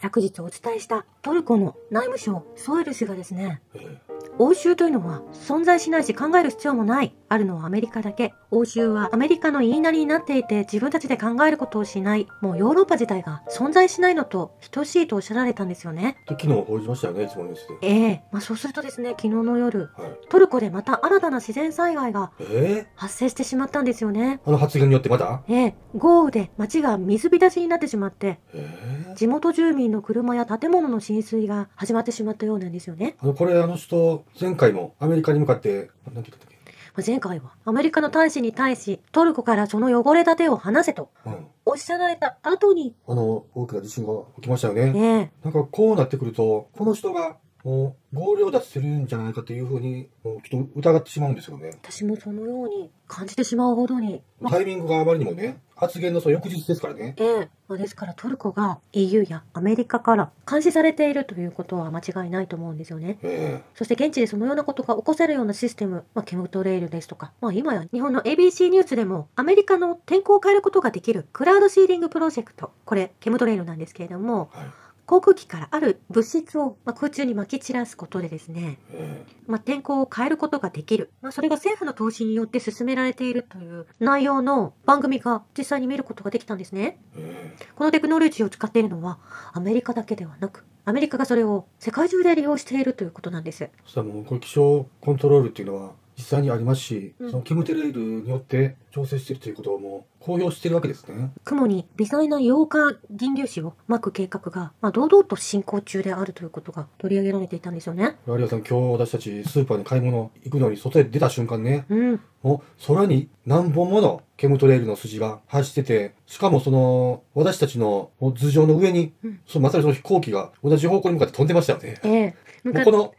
昨日お伝えしたトルコの内務省ソエル氏がですね、ええ欧州というのは存在しないし考える必要もない。あるのはアメリカだけ。欧州はアメリカの言いなりになっていて自分たちで考えることをしない。もうヨーロッパ自体が存在しないのと等しいとおっしゃられたんですよね。で昨日報じましたよね、いつものニュースで。ええまあそうするとですね、昨日の夜、はい。トルコでまた新たな自然災害がええ発生してしまったんですよね。あの発言によってまだ？ええ豪雨で街が水浸しになってしまって、ええ地元住民の車や建物の浸水が始まってしまったようなんですよね。あの、これあの人、前回もアメリカに向かって、なんて言ったっまあ前回はアメリカの大使に対しトルコからその汚れた手を離せとけうん。おっしゃられた後に、あの、大きな地震が起きましたよね。ええなんかこうなってくると、この人が、もう、合流脱するんじゃないかというふうに、もうちょっと疑ってしまうんですよね。私もそのように感じてしまうほどに、まあタイミングがあまりにもね、発言のその翌日ですからね。ええまあですからトルコが EU やアメリカから監視されているということは間違いないと思うんですよね。えそして現地でそのようなことが起こせるようなシステム、まあ、ケムトレイルですとか、まあ、今や日本の ABC ニュースでもアメリカの天候を変えることができるクラウドシーリングプロジェクト、これケムトレイルなんですけれども、えはい。航空機からある物質を、まあ、空中に撒き散らすことでですね、えまあ、天候を変えることができる。まあ、それが政府の投資によって進められているという内容の番組が実際に見ることができたんですね。ええこのテクノロジーを使っているのはアメリカだけではなく、アメリカがそれを世界中で利用しているということなんです。そしたらもう、気象コントロールっていうのは実際にありますし、うんそのケムテレイルによって調整しているということをもう公表しているわけですね。雲に微細な溶化銀粒子をまく計画が、まあ、堂々と進行中であるということが取り上げられていたんですよね。有吉さん、今日私たちスーパーに買い物行くのに外へ出た瞬間ね、うん。もう空に何本ものケムトレイルの筋が走ってて、しかもその、私たちの頭上の上に、うんそのまさにその飛行機が同じ方向に向かって飛んでましたよね。ええもうこの、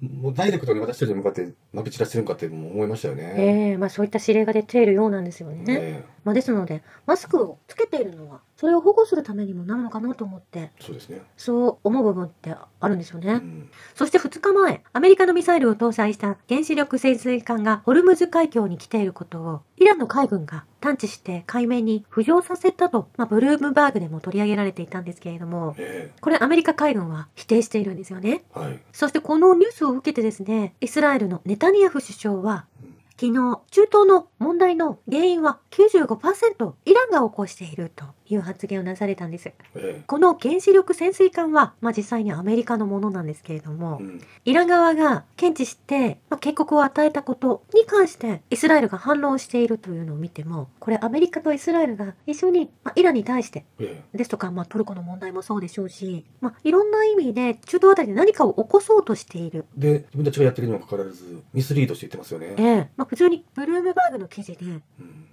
もうダイレクトに私たちに向かってまき散らしてるのかって思いましたよね。ええまあそういった指令が出ているようなんですよね。えまあですので、マスクをつけているのは、それを保護するためにもなるのかなと思って、えそうですね。そう思う部分ってあるんですよね。うんそして2日前、アメリカのミサイルを搭載した原子力潜水艦がホルムズ海峡に来ていることを、イランの海軍が探知して海面に浮上させたと、まあ、ブルームバーグでも取り上げられていたんですけれども、えこれアメリカ海軍は否定しているんですよね。えはい。そしてこのニュースを受けてですね、イスラエルのネタニヤフ首相はうん、昨日、中東の問題の原因は95%イランが起こしているという発言をなされたんです。えこの原子力潜水艦は、まあ、実際にアメリカのものなんですけれどもえ、うんイラン側が検知して、まあ、警告を与えたことに関してイスラエルが反論しているというのを見てもこれアメリカとイスラエルが一緒に、まあ、イランに対してえですとか、まあ、トルコの問題もそうでしょうし、まあ、いろんな意味で中東あたりで何かを起こそうとしている。えで、自分たちがやってるにもかかわらず、ミスリードして言ってますよね。ええまあ、普通にブルームバーグの記事でうん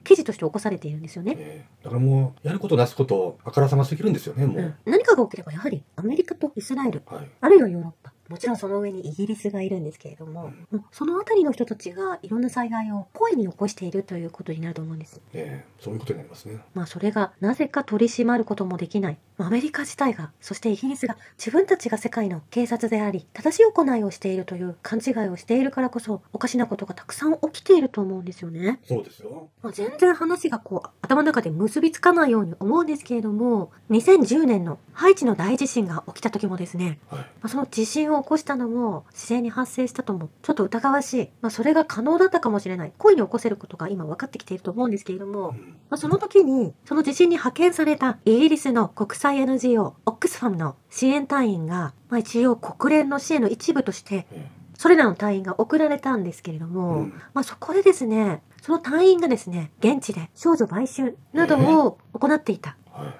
記事として起こされているんですよね。ええだからもう、やることなすこと、あからさますぎるんですよね、もう。うん、何かが起きればやはりアメリカとイスラエルはい。あるいはヨーロッパ。もちろんその上にイギリスがいるんですけれども、もうそのあたりの人たちがいろんな災害を故意に起こしているということになると思うんです。ええそういうことになりますね。まあそれがなぜか取り締まることもできない。まあアメリカ自体が、そしてイギリスが自分たちが世界の警察であり、正しい行いをしているという勘違いをしているからこそ、おかしなことがたくさん起きていると思うんですよね。そうですよ。まあ、全然話がこう頭の中で結びつかないように思うんですけれども2010年のハイチの大地震が起きた時もですね、はい。まあ、その地震を起こしたのも自然に発生したともちょっと疑わしい、まあ、それが可能だったかもしれない故意に起こせることが今分かってきていると思うんですけれども、うんまあ、その時にその地震に派遣されたイギリスの国際 NGO オックスファムの支援隊員が、まあ、一応国連の支援の一部としてえそれらの隊員が送られたんですけれども、うんまあ、そこでですねその隊員がですね現地で少女売春などを行っていた。えはい。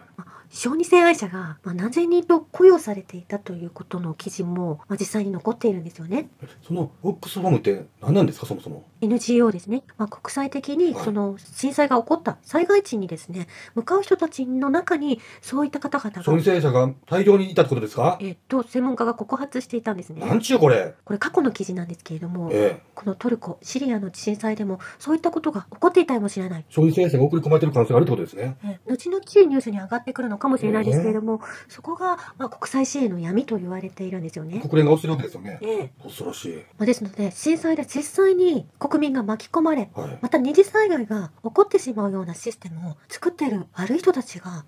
小児性愛者が、まあ、何千人と雇用されていたということの記事も、まあ、実際に残っているんですよね。えそのオックスファムって何なんですか、そもそも？NGO ですね。まあ、国際的にはいその震災が起こった災害地にですね、向かう人たちの中にそういった方々小児が、性者が大量にいたってことですか？えっと、専門家が告発していたんですね。なんちゅうこれ？これ過去の記事なんですけれども、ええこのトルコ、シリアの震災でもそういったことが起こっていたかもしれない。小児性者が送り込まれてる可能性があるってことですね。え後々ニュースに上がってくるのかもしれないですけれども、そこが、まあ、国際支援の闇と言われているんですよね。国連が押してるわけですよね。ええ恐ろしい。まあですので、震災で実際に国国民が巻き込まれ、はい。また二次災害が起こってしまうようなシステムを作っている悪い人たちが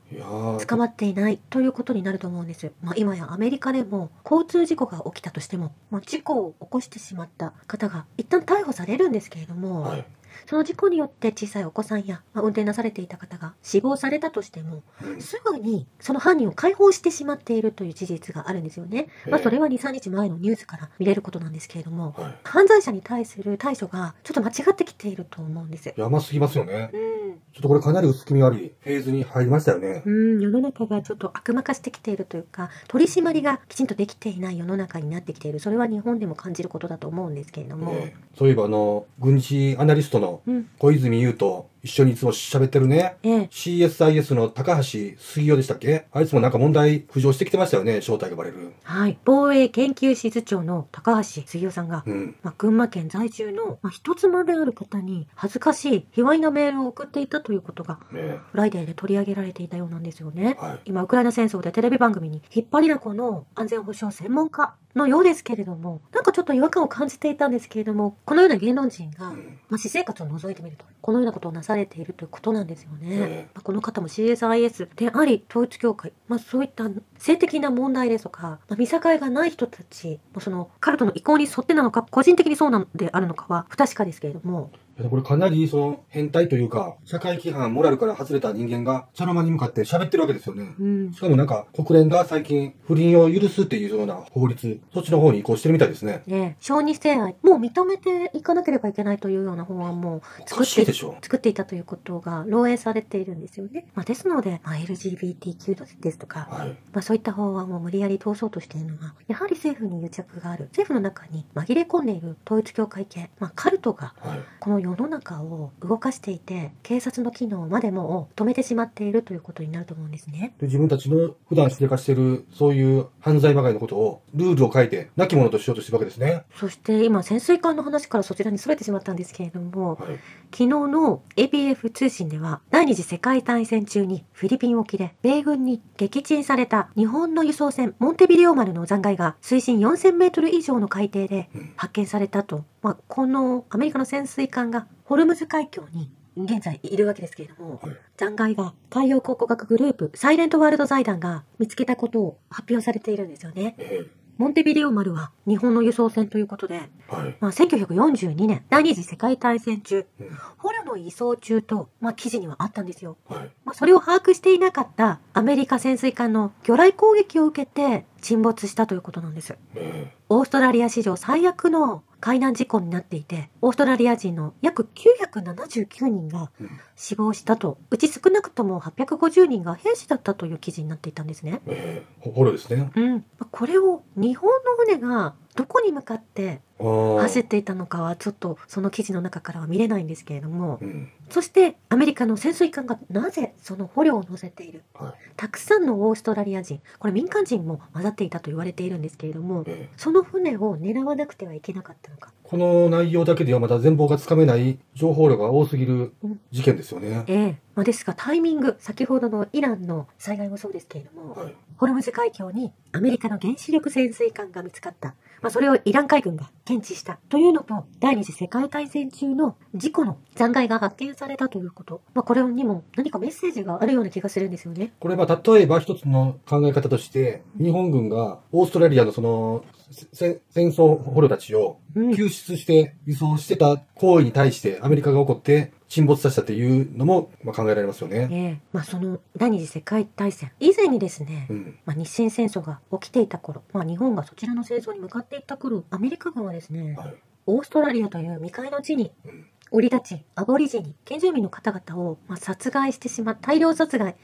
捕まっていないということになると思うんです。まあ、今やアメリカでも交通事故が起きたとしても、まあ、事故を起こしてしまった方が一旦逮捕されるんですけれども、はい。その事故によって小さいお子さんや、まあ、運転なされていた方が死亡されたとしても、うんすぐにその犯人を解放してしまっているという事実があるんですよね。まあ、それは2、3日前のニュースから見れることなんですけれども、はい。犯罪者に対する対処がちょっと間違ってきていると思うんです。やばすぎますよね。うんちょっとこれかなり薄気味悪いフェーズに入りましたよね。うん、世の中がちょっと悪魔化してきているというか、取り締まりがきちんとできていない世の中になってきている。それは日本でも感じることだと思うんですけれども。ねそういえばあの、軍事アナリストのうん、小泉悠と一緒にいつも喋ってるね。ええ、CSIS の高橋杉雄でしたっけ？あいつもなんか問題浮上してきてましたよね、正体がバレる。はい。防衛研究室長の高橋杉雄さんが、うん。まあ、群馬県在住の、まあ、一妻である方に恥ずかしい卑猥なメールを送っていたということがねフライデーで取り上げられていたようなんですよね。はい。今、ウクライナ戦争でテレビ番組に引っ張りだこの安全保障専門家のようですけれども、なんかちょっと違和感を感じていたんですけれども、このような芸能人が、うんまあ、私生活を覗いてみると、このようなことをなされているということなんですよね。えまあ、この方も CSIS であり、統一教会、まあ、そういった性的な問題ですとか、まあ、見境がない人たち、まあ、そのカルトの意向に沿ってなのか、個人的にそうなのであるのかは不確かですけれども、これかなりその変態というか、社会規範、モラルから外れた人間が、茶の間に向かって喋ってるわけですよね。うんし、かもなんか、国連が最近、不倫を許すっていうような法律、そっちの方に移行してるみたいですね。ね、小児性愛、もう認めていかなければいけないというような法案もお作って。作っていたということが漏洩されているんですよね。まあ、ですので、まあ、LGBTQ ですとか、はい。まあ、そういった法案を無理やり通そうとしているのは、やはり政府に癒着がある。政府の中に紛れ込んでいる統一教会系、まあ、カルトがはい。この世の中を動かしていて、警察の機能までも止めてしまっているということになると思うんですね。で自分たちの普段しでかしてる、そういう犯罪まがいのことを、ルールを変えて、亡き者としようとしてるわけですね。そして今、潜水艦の話からそちらに逸れてしまったんですけれども、はい。昨日の APF 通信では第二次世界大戦中にフィリピン沖で米軍に撃沈された日本の輸送船モンテビデオ丸の残骸が水深4000メートル以上の海底でうん発見されたと、まあ、このアメリカの潜水艦がホルムズ海峡に現在いるわけですけれども、はい残骸が海洋考古学グループサイレントワールド財団が見つけたことを発表されているんですよね。えモンテビデオ丸は日本の輸送船ということで、えはい。まあ、1942年第二次世界大戦中うん捕虜の移送中と、まあ、記事にはあったんですよ。はい。まあ、それを把握していなかったアメリカ潜水艦の魚雷攻撃を受けて沈没したということなんです。えオーストラリア史上最悪の海難事故になっていて、オーストラリア人の約979人が死亡したと、うち少なくとも850人が兵士だったという記事になっていたんですね。ええほですね。うん。まあこれを日本の船がどこに向かって。走っていたのかはちょっとその記事の中からは見れないんですけれども、うん。そしてアメリカの潜水艦がなぜその捕虜を乗せている？はい。たくさんのオーストラリア人これ民間人も混ざっていたと言われているんですけれどもええその船を狙わなくてはいけなかったのか？この内容だけではまだ全貌がつかめない情報量が多すぎるうん事件ですよね。ええまあ、ですがタイミング先ほどのイランの災害もそうですけれども、はい。ホルムズ海峡にアメリカの原子力潜水艦が見つかった、まあ、それをイラン海軍が検知したというのと第二次世界大戦中の事故の残骸が発見されたということ、まあ、これにも何かメッセージがあるような気がするんですよね。これは例えば一つの考え方として、日本軍がオーストラリアのそのせ戦争捕虜たちをうん救出して輸送してた行為に対してアメリカが怒って沈没させたっていうのもまあ考えられますよね。ええまあ、その第二次世界大戦以前にですね、うん。まあ、日清戦争が起きていた頃、まあ、日本がそちらの戦争に向かっていった頃アメリカ軍はですねはい。オーストラリアという未開の地にうん降り立ちアボリジニ原住民の方々を、まあ、殺害してしま大量殺害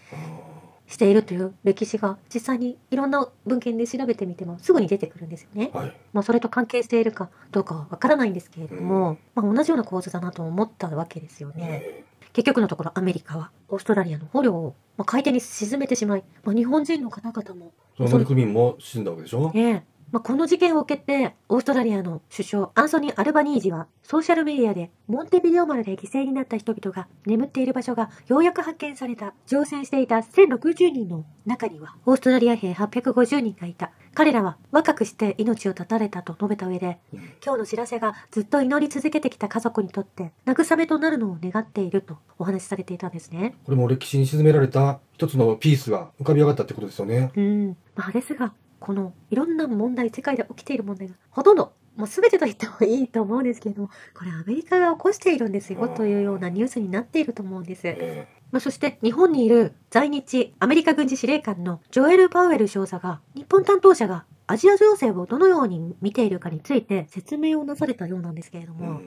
しているという歴史が実際にいろんな文献で調べてみてもすぐに出てくるんですよね。はい。まあ、それと関係しているかどうかはわからないんですけれども、まあ、同じような構図だなと思ったわけですよね。え結局のところアメリカはオーストラリアの捕虜を、まあ、海底に沈めてしまい、まあ、日本人の方々もーその乗組員も死んだわけでしょ？ええまあ、この事件を受けて、オーストラリアの首相、アンソニー・アルバニージは、ソーシャルメディアで、モンテビデオ丸で犠牲になった人々が眠っている場所がようやく発見された。乗船していた1060人の中には、オーストラリア兵850人がいた。彼らは若くして命を絶たれたと述べた上で、うん今日の知らせがずっと祈り続けてきた家族にとって慰めとなるのを願っているとお話しされていたんですね。これも歴史に沈められた一つのピースが浮かび上がったってことですよね。うん。まあ、ですが、このいろんな問題、世界で起きている問題がほとんど、もう全てと言ってもいいと思うんですけれども、これアメリカが起こしているんですよというようなニュースになっていると思うんです。えまあ、そして日本にいる在日アメリカ軍事司令官のジョエル・パウエル少佐が日本担当者がアジア情勢をどのように見ているかについて説明をなされたようなんですけれども、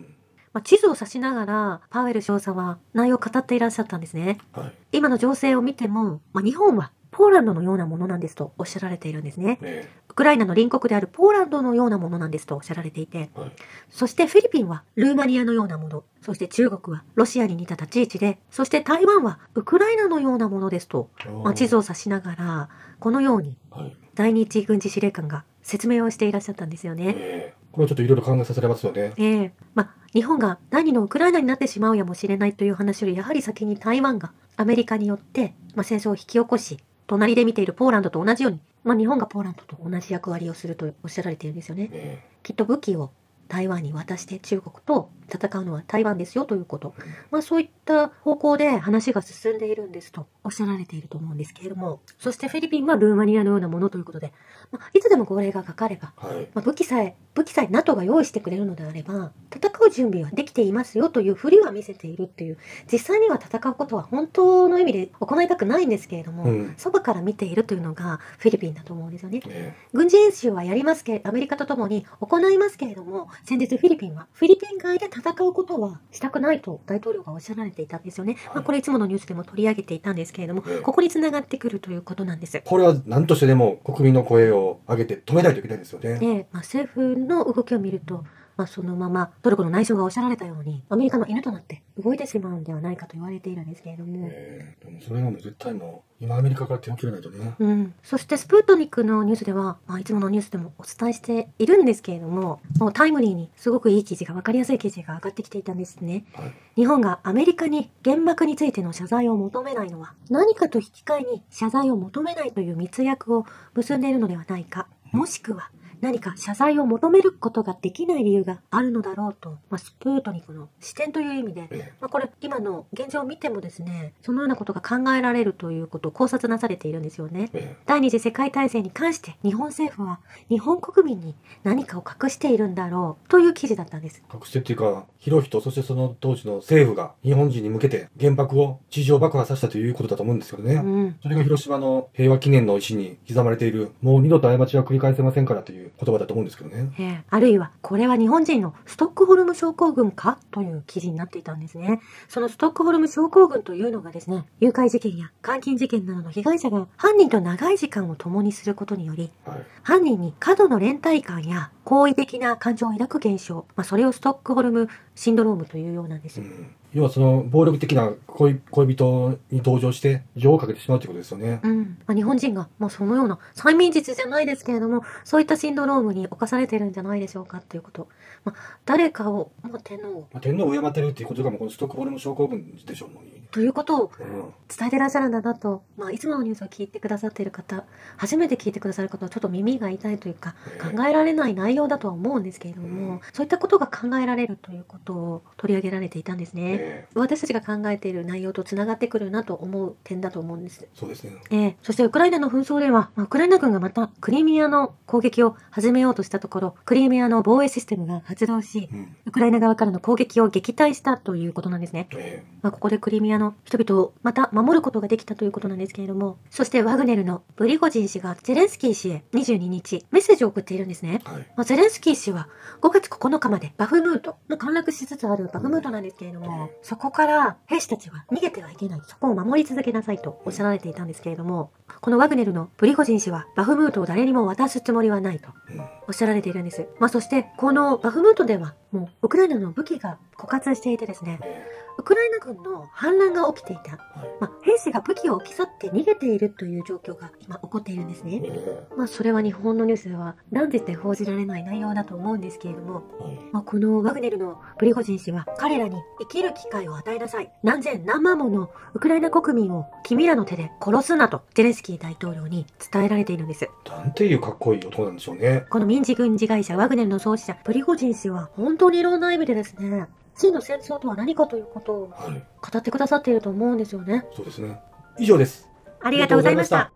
まあ、地図を指しながらパウエル少佐は内容を語っていらっしゃったんですね。はい。今の情勢を見ても、まあ、日本はポーランドのようなものなんですとおっしゃられているんですね。えウクライナの隣国であるポーランドのようなものなんですとおっしゃられていて、えはい。そしてフィリピンはルーマニアのようなもの、そして中国はロシアに似た立ち位置で、そして台湾はウクライナのようなものですと、まあ、地図を指しながら、このようにはい。在日軍事司令官が説明をしていらっしゃったんですよね。ええこれはちょっといろいろ考えさせられますよね。ええまあ、日本が第二のウクライナになってしまうやもしれないという話より、やはり先に台湾がアメリカによって、まあ、戦争を引き起こし、隣で見ているポーランドと同じように、まあ、日本がポーランドと同じ役割をするとおっしゃられているんですよね。えきっと武器を台湾に渡して中国と戦うのは台湾ですよということ。まあそういった方向で話が進んでいるんですとおっしゃられていると思うんですけれども、そしてフィリピンはルーマニアのようなものということで、まあ、いつでも号令がかかれば、えはい。まあ、武器さえ、武器さえ NATO が用意してくれるのであれば、戦う準備はできていますよというふりは見せているっていう、実際には戦うことは本当の意味で行いたくないんですけれども、うん。そばから見ているというのがフィリピンだと思うんですよね。え軍事演習はやりますけアメリカとともに行いますけれども、先日フィリピンは、フィリピン外で戦うことはしたくないと大統領がおっしゃられていたんですよね。まあ、これいつものニュースでも取り上げていたんですけれども、えここにつながってくるということなんです。これは何としてでも国民の声を上げて止めないといけないですよね。で、まあ、政府の動きを見ると、まあ、そのままトルコの内相がおっしゃられたように、アメリカの犬となって動いてしまうんではないかと言われているんですけれども、ええでもそれがもう絶対もう今アメリカから手を切らないとね。うん、そしてスプートニクのニュースでは、まあ、いつものニュースでもお伝えしているんですけれども、もうタイムリーにすごくいい記事が、わかりやすい記事が上がってきていたんですね。はい。日本がアメリカに原爆についての謝罪を求めないのは、何かと引き換えに謝罪を求めないという密約を結んでいるのではないか、もしくは何か謝罪を求めることができない理由があるのだろうと、まあ、スプートニクの視点という意味で、えまあ、これ今の現状を見てもですね、そのようなことが考えられるということを考察なされているんですよね。ええ第二次世界大戦に関して日本政府は日本国民に何かを隠しているんだろうという記事だったんです。隠してっていうか、広人、そしてその当時の政府が日本人に向けて原爆を地上爆破させたということだと思うんですけどね。うん。それが広島の平和記念の石に刻まれている、もう二度と過ちは繰り返せませんからという言葉だと思うんですけどね。ええあるいは、これは日本人のストックホルム症候群かという記事になっていたんですね。そのストックホルム症候群というのがですね、誘拐事件や監禁事件などの被害者が犯人と長い時間を共にすることにより、はい。犯人に過度の連帯感や好意的な感情を抱く現象、まあ、それをストックホルムシンドロームというようなんですう。ん。要はその暴力的な恋恋人に同情して情をかけてしまうということですよね。うん。まあ、日本人が、まあ、そのような、催眠術じゃないですけれども、そういったシンドロームに侵されてるんじゃないでしょうかっていうこと。まあ、誰かを、まあ、天皇を、まあ、天皇を敬ってるっていうことがもうこのストックホルム症候群でしょうもんということをうん。伝えてらっしゃるんだなと、まあ、いつものニュースを聞いてくださっている方、初めて聞いてくださる方はちょっと耳が痛いというか、考えられない内容だとは思うんですけれども、そういったことが考えられるということを取り上げられていたんですね。え私たちが考えている内容とつながってくるなと思う点だと思うんです。えそうですね。ええそしてウクライナの紛争では、まあウクライナ軍がまたクリミアの攻撃を始めようとしたところ、クリミアの防衛システムが発動し、うん。ウクライナ側からの攻撃を撃退したということなんですね。えまあ、ここでクリミアの人々をまた守ることができたということなんですけれども、そしてワグネルのブリゴジン氏がゼレンスキー氏へ22日メッセージを送っているんですね。えはい。まあ、ゼレンスキー氏は5月9日までバフムート、もう陥落しつつあるバフムートなんですけれども、そこから兵士たちは逃げてはいけない。そこを守り続けなさいとおっしゃられていたんですけれども、このワグネルのプリゴジン氏はバフムートを誰にも渡すつもりはないとうん。おっしゃられているんです。まあそしてこのバフムートではもうウクライナの武器が枯渇していてですね、えウウクライナ軍の反乱が起きていた。まあ、兵士が武器を置き去って逃げているという状況が今起こっているんですね。えまあ、それは日本のニュースでは断じて報じられない内容だと思うんですけれども、えはいまあ、このワグネルのプリゴジン氏は彼らに生きる機会を与えなさい。何千何万ものウクライナ国民を君らの手で殺すなとゼレンスキー大統領に伝えられているんです。なんていうかっこいい男なんでしょうね。この民事軍事会社ワグネルの創始者プリゴジン氏は本当にいろんな意味でですね、真の戦争とは何かということをはい。語ってくださっていると思うんですよね。そうですね。以上です。ありがとうございました。